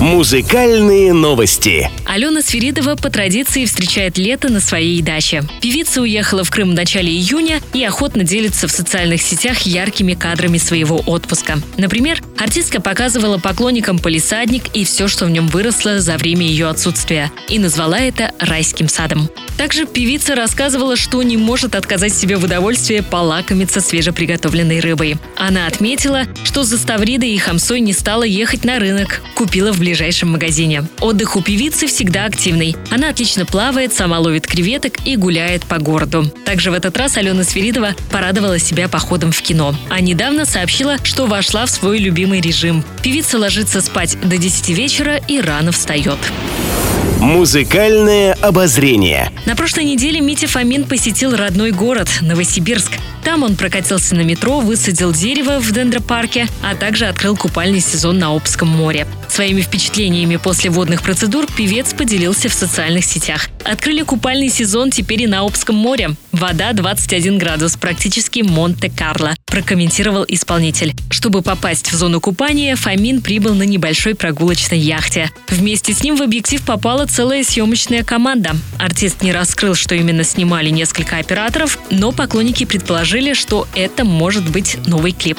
Музыкальные новости. Алена Свиридова по традиции встречает лето на своей даче. Певица уехала в Крым в начале июня и охотно делится в социальных сетях яркими кадрами своего отпуска. Например, артистка показывала поклонникам полисадник и все, что в нем выросло за время ее отсутствия, и назвала это райским садом. Также певица рассказывала, что не может отказать себе в удовольствии полакомиться свежеприготовленной рыбой. Она отметила, что за Ставридой и Хамсой не стала ехать на рынок, купила в ближайшем магазине. Отдых у певицы всегда активный. Она отлично плавает, сама ловит креветок и гуляет по городу. Также в этот раз Алена Свиридова порадовала себя походом в кино. А недавно сообщила, что вошла в свой любимый режим. Певица ложится спать до 10 вечера и рано встает. Музыкальное обозрение. На прошлой неделе Митя Фомин посетил родной город – Новосибирск. Там он прокатился на метро, высадил дерево в дендропарке, а также открыл купальный сезон на Обском море. Своими впечатлениями после водных процедур певец поделился в социальных сетях. Открыли купальный сезон теперь и на Обском море. Вода 21 градус, практически Монте-Карло, прокомментировал исполнитель. Чтобы попасть в зону купания, Фомин прибыл на небольшой прогулочной яхте. Вместе с ним в объектив попала целая съемочная команда. Артист не раскрыл, что именно снимали несколько операторов, но поклонники предположили, что это может быть новый клип.